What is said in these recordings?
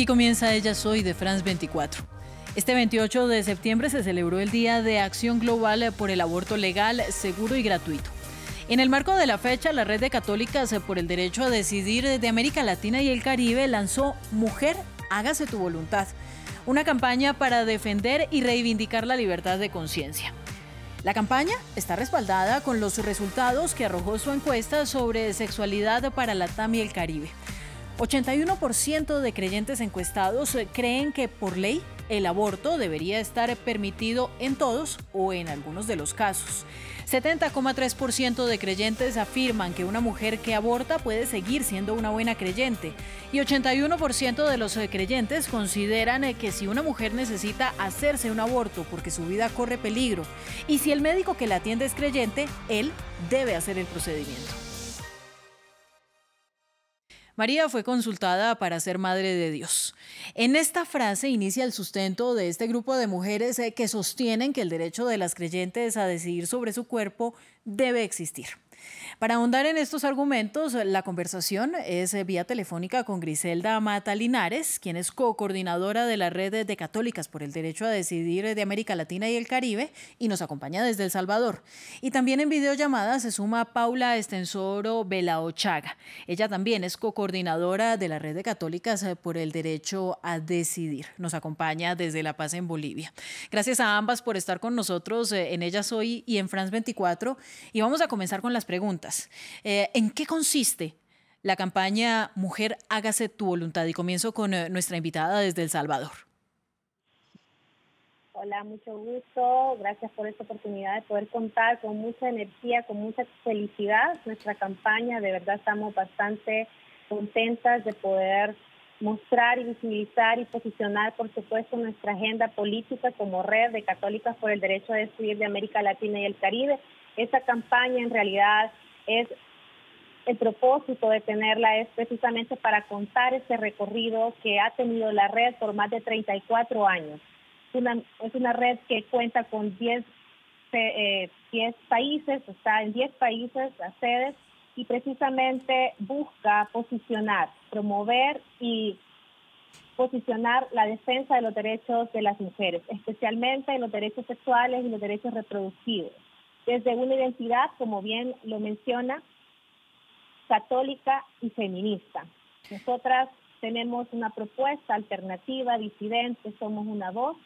Aquí comienza Ella Soy de France 24. Este 28 de septiembre se celebró el Día de Acción Global por el Aborto Legal, Seguro y Gratuito. En el marco de la fecha, la Red de Católicas por el Derecho a Decidir de América Latina y el Caribe lanzó Mujer, hágase tu voluntad, una campaña para defender y reivindicar la libertad de conciencia. La campaña está respaldada con los resultados que arrojó su encuesta sobre sexualidad para la TAM y el Caribe. 81% de creyentes encuestados creen que por ley el aborto debería estar permitido en todos o en algunos de los casos. 70,3% de creyentes afirman que una mujer que aborta puede seguir siendo una buena creyente y 81% de los creyentes consideran que si una mujer necesita hacerse un aborto porque su vida corre peligro y si el médico que la atiende es creyente, él debe hacer el procedimiento. María fue consultada para ser madre de Dios. En esta frase inicia el sustento de este grupo de mujeres eh, que sostienen que el derecho de las creyentes a decidir sobre su cuerpo debe existir. Para ahondar en estos argumentos, la conversación es eh, vía telefónica con Griselda Mata Linares, quien es co-coordinadora de la Red de Católicas por el Derecho a Decidir de América Latina y el Caribe y nos acompaña desde El Salvador. Y también en videollamada se suma Paula Estensoro Belaochaga. Ella también es co-coordinadora de la Red de Católicas eh, por el Derecho a Decidir. Nos acompaña desde La Paz en Bolivia. Gracias a ambas por estar con nosotros eh, en Ellas Hoy y en France 24. Y vamos a comenzar con las preguntas. Eh, ¿En qué consiste la campaña Mujer, hágase tu voluntad? Y comienzo con eh, nuestra invitada desde El Salvador. Hola, mucho gusto. Gracias por esta oportunidad de poder contar con mucha energía, con mucha felicidad nuestra campaña. De verdad estamos bastante contentas de poder mostrar y visibilizar y posicionar, por supuesto, nuestra agenda política como red de católicas por el derecho a decidir de América Latina y el Caribe. Esta campaña en realidad es el propósito de tenerla es precisamente para contar ese recorrido que ha tenido la red por más de 34 años. es una red que cuenta con 10, eh, países, está en 10 países, las sedes, y precisamente busca posicionar, promover y posicionar la defensa de los derechos de las mujeres, especialmente los derechos sexuales y los derechos reproductivos desde una identidad, como bien lo menciona, católica y feminista. Nosotras tenemos una propuesta alternativa, disidente, somos una voz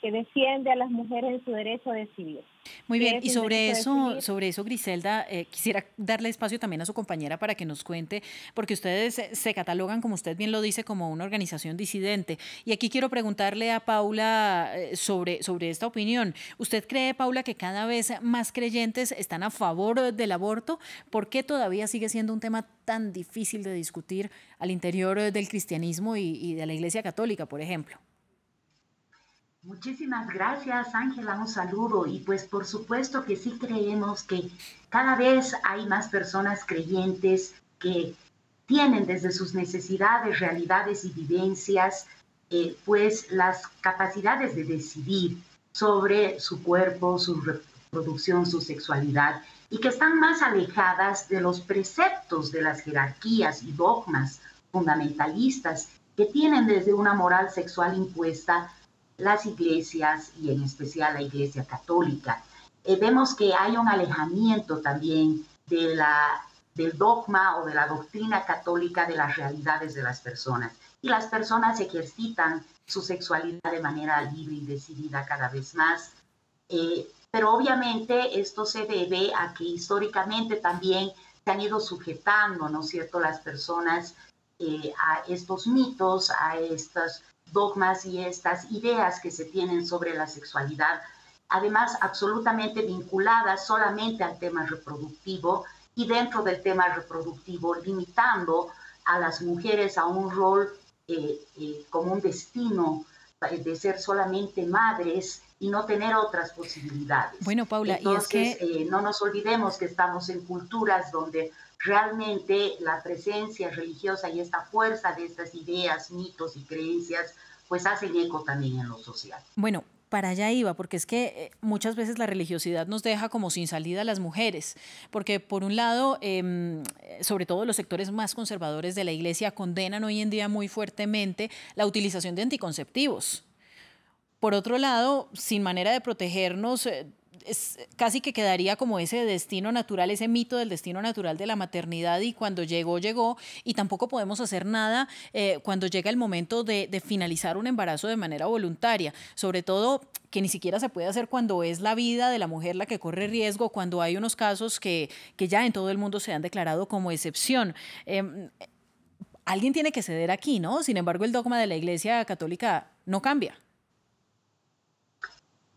que defiende a las mujeres en su derecho a decidir. Muy bien, y sobre eso, sobre eso, Griselda, eh, quisiera darle espacio también a su compañera para que nos cuente, porque ustedes se catalogan, como usted bien lo dice, como una organización disidente. Y aquí quiero preguntarle a Paula eh, sobre, sobre esta opinión. ¿Usted cree, Paula, que cada vez más creyentes están a favor del aborto? ¿Por qué todavía sigue siendo un tema tan difícil de discutir al interior del cristianismo y de la Iglesia Católica, por ejemplo? Muchísimas gracias, Ángela. Un saludo. Y pues por supuesto que sí creemos que cada vez hay más personas creyentes que tienen desde sus necesidades, realidades y vivencias, eh, pues las capacidades de decidir sobre su cuerpo, su reproducción, su sexualidad, y que están más alejadas de los preceptos de las jerarquías y dogmas fundamentalistas que tienen desde una moral sexual impuesta las iglesias y en especial la iglesia católica. Eh, vemos que hay un alejamiento también de la, del dogma o de la doctrina católica de las realidades de las personas. Y las personas ejercitan su sexualidad de manera libre y decidida cada vez más. Eh, pero obviamente esto se debe a que históricamente también se han ido sujetando, ¿no es cierto?, las personas eh, a estos mitos, a estas dogmas y estas ideas que se tienen sobre la sexualidad, además absolutamente vinculadas solamente al tema reproductivo y dentro del tema reproductivo limitando a las mujeres a un rol eh, eh, como un destino de ser solamente madres y no tener otras posibilidades. Bueno, Paula, Entonces, y es que... Eh, no nos olvidemos que estamos en culturas donde realmente la presencia religiosa y esta fuerza de estas ideas, mitos y creencias, pues hacen eco también en lo social. Bueno, para allá iba, porque es que eh, muchas veces la religiosidad nos deja como sin salida a las mujeres, porque por un lado, em, sobre todo los sectores más conservadores de la iglesia condenan hoy en día muy fuertemente la utilización de anticonceptivos. Por otro lado, sin manera de protegernos, eh, es, casi que quedaría como ese destino natural, ese mito del destino natural de la maternidad y cuando llegó, llegó y tampoco podemos hacer nada eh, cuando llega el momento de, finalizar un embarazo de manera voluntaria, sobre todo que ni siquiera se puede hacer cuando es la vida de la mujer la que corre riesgo, cuando hay unos casos que, que ya en todo el mundo se han declarado como excepción. Em, alguien tiene que ceder aquí, ¿no? Sin embargo, el dogma de la Iglesia Católica no cambia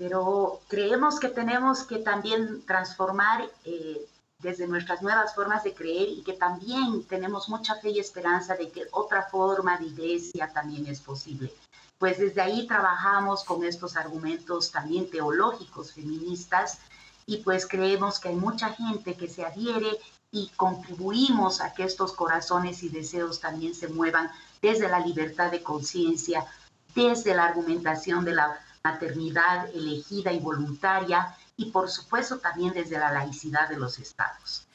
pero creemos que tenemos que también transformar eh, desde nuestras nuevas formas de creer y que también tenemos mucha fe y esperanza de que otra forma de iglesia también es posible. Pues desde ahí trabajamos con estos argumentos también teológicos feministas y pues creemos que hay mucha gente que se adhiere y contribuimos a que estos corazones y deseos también se muevan desde la libertad de conciencia, desde la argumentación de la maternidad elegida y voluntaria y por supuesto también desde la laicidad de los estados.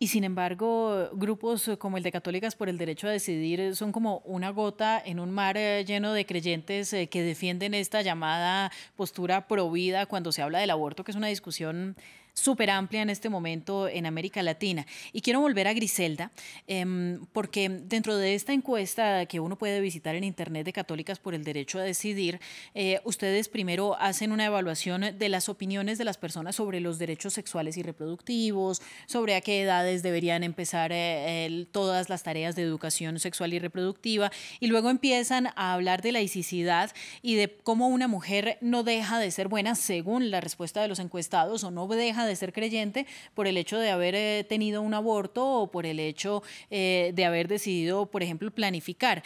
Y sin embargo, grupos como el de Católicas por el Derecho a Decidir son como una gota en un mar eh, lleno de creyentes eh, que defienden esta llamada postura provida cuando se habla del aborto, que es una discusión súper amplia en este momento en América Latina. Y quiero volver a Griselda, em, porque dentro de esta encuesta que uno puede visitar en Internet de Católicas por el Derecho a Decidir, eh, ustedes primero hacen una evaluación de las opiniones de las personas sobre los derechos sexuales y reproductivos, sobre a qué edades deberían empezar eh, todas las tareas de educación sexual y reproductiva, y luego empiezan a hablar de laicidad y de cómo una mujer no deja de ser buena según la respuesta de los encuestados o no deja de ser creyente por el hecho de haber eh, tenido un aborto o por el hecho eh, de haber decidido, por ejemplo, planificar.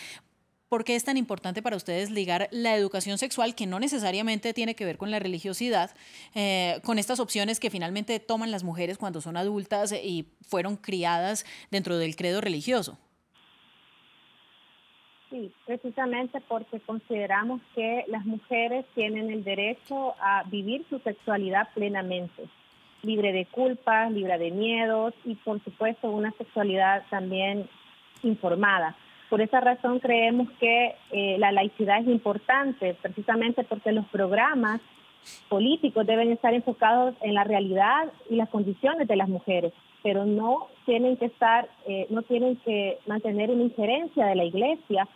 ¿Por qué es tan importante para ustedes ligar la educación sexual, que no necesariamente tiene que ver con la religiosidad, eh, con estas opciones que finalmente toman las mujeres cuando son adultas y fueron criadas dentro del credo religioso? Sí, precisamente porque consideramos que las mujeres tienen el derecho a vivir su sexualidad plenamente libre de culpas, libre de miedos y por supuesto una sexualidad también informada. Por esa razón creemos que eh, la laicidad es importante, precisamente porque los programas políticos deben estar enfocados en la realidad y las condiciones de las mujeres, pero no tienen que estar, eh, no tienen que mantener una injerencia de la iglesia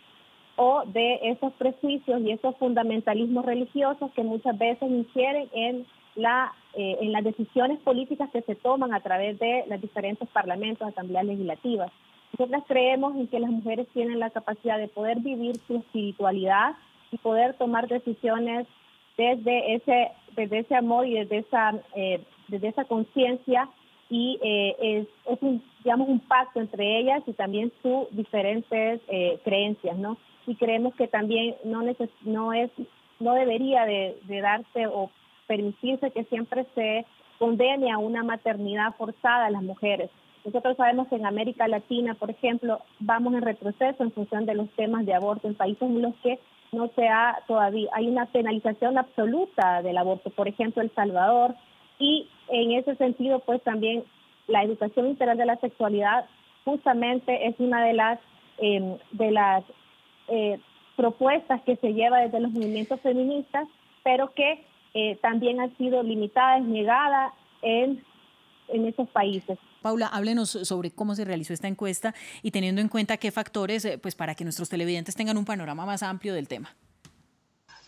o de esos prejuicios y esos fundamentalismos religiosos que muchas veces ingieren en la, eh, en las decisiones políticas que se toman a través de los diferentes parlamentos, asambleas legislativas. Nosotras creemos en que las mujeres tienen la capacidad de poder vivir su espiritualidad y poder tomar decisiones desde ese, desde ese amor y desde esa, eh, esa conciencia y eh, es, un, digamos, un pacto entre ellas y también sus diferentes creencias, ¿no? Y creemos que también no, no, es, no debería de, de darse o permitirse que siempre se condene a una maternidad forzada a las mujeres. Nosotros sabemos que en América Latina, por ejemplo, vamos en retroceso en función de los temas de aborto en países en los que no se ha todavía, hay una penalización absoluta del aborto, por ejemplo, El Salvador, y en ese sentido, pues también la educación integral de la sexualidad justamente es una de las, em, de las eh, propuestas que se lleva desde los movimientos feministas, pero que eh, también han sido limitadas, negadas en, en esos países. Paula, háblenos sobre cómo se realizó esta encuesta y teniendo en cuenta qué factores, eh, pues para que nuestros televidentes tengan un panorama más amplio del tema.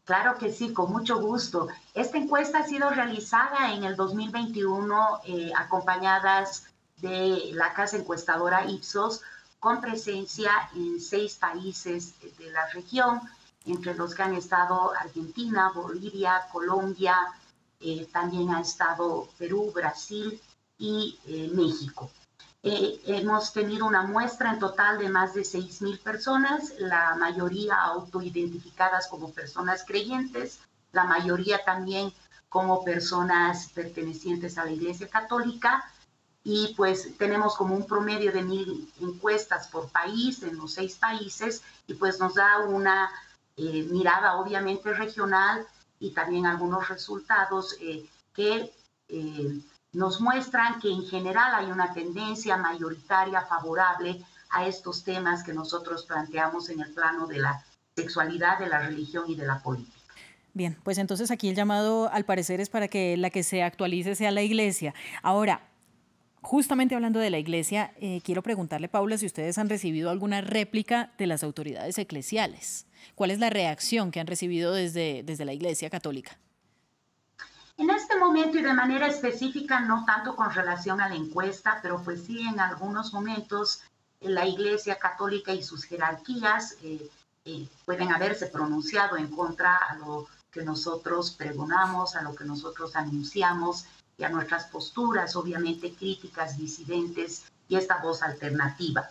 Claro que sí, con mucho gusto. Esta encuesta ha sido realizada en el 2021 eh, acompañadas de la casa encuestadora Ipsos con presencia en seis países de la región entre los que han estado Argentina, Bolivia, Colombia, eh, también ha estado Perú, Brasil y eh, México. Eh, hemos tenido una muestra en total de más de 6.000 personas, la mayoría autoidentificadas como personas creyentes, la mayoría también como personas pertenecientes a la Iglesia Católica, y pues tenemos como un promedio de mil encuestas por país en los seis países, y pues nos da una eh, mirada obviamente regional y también algunos resultados que nos muestran que en general hay una tendencia mayoritaria favorable a estos temas que nosotros planteamos en el plano de la sexualidad, de la religión y de la política. Bien, pues entonces aquí el llamado al parecer es para que la que se actualice sea la iglesia. Ahora, justamente hablando de la iglesia, eh, quiero preguntarle, Paula, si ustedes han recibido alguna réplica de las autoridades eclesiales. ¿Cuál es la reacción que han recibido desde, desde la iglesia católica? En este momento y de manera específica, no tanto con relación a la encuesta, pero pues sí en algunos momentos la Iglesia Católica y sus jerarquías eh, eh, pueden haberse pronunciado en contra a lo que nosotros pregonamos, a lo que nosotros anunciamos y a nuestras posturas, obviamente críticas, disidentes y esta voz alternativa.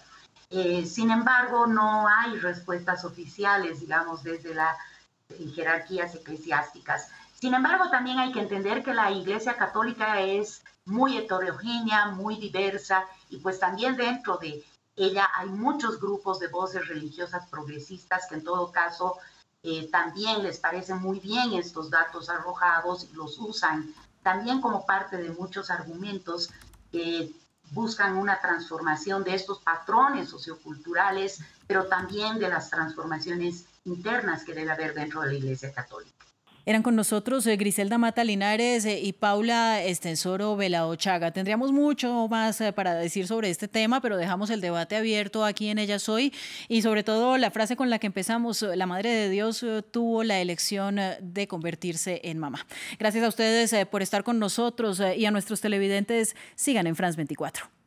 Eh, sin embargo, no hay respuestas oficiales, digamos, desde las jerarquías eclesiásticas. Sin embargo, también hay que entender que la Iglesia Católica es muy heterogénea, muy diversa y pues también dentro de ella hay muchos grupos de voces religiosas progresistas que en todo caso eh, también les parecen muy bien estos datos arrojados y los usan también como parte de muchos argumentos que buscan una transformación de estos patrones socioculturales, pero también de las transformaciones internas que debe haber dentro de la Iglesia Católica. Eran con nosotros eh, Griselda Mata Linares eh, y Paula Estensoro Chaga. Tendríamos mucho más eh, para decir sobre este tema, pero dejamos el debate abierto aquí en Ella Soy y sobre todo la frase con la que empezamos, la Madre de Dios tuvo la elección de convertirse en mamá. Gracias a ustedes por estar con nosotros y a nuestros televidentes. Sigan en France 24.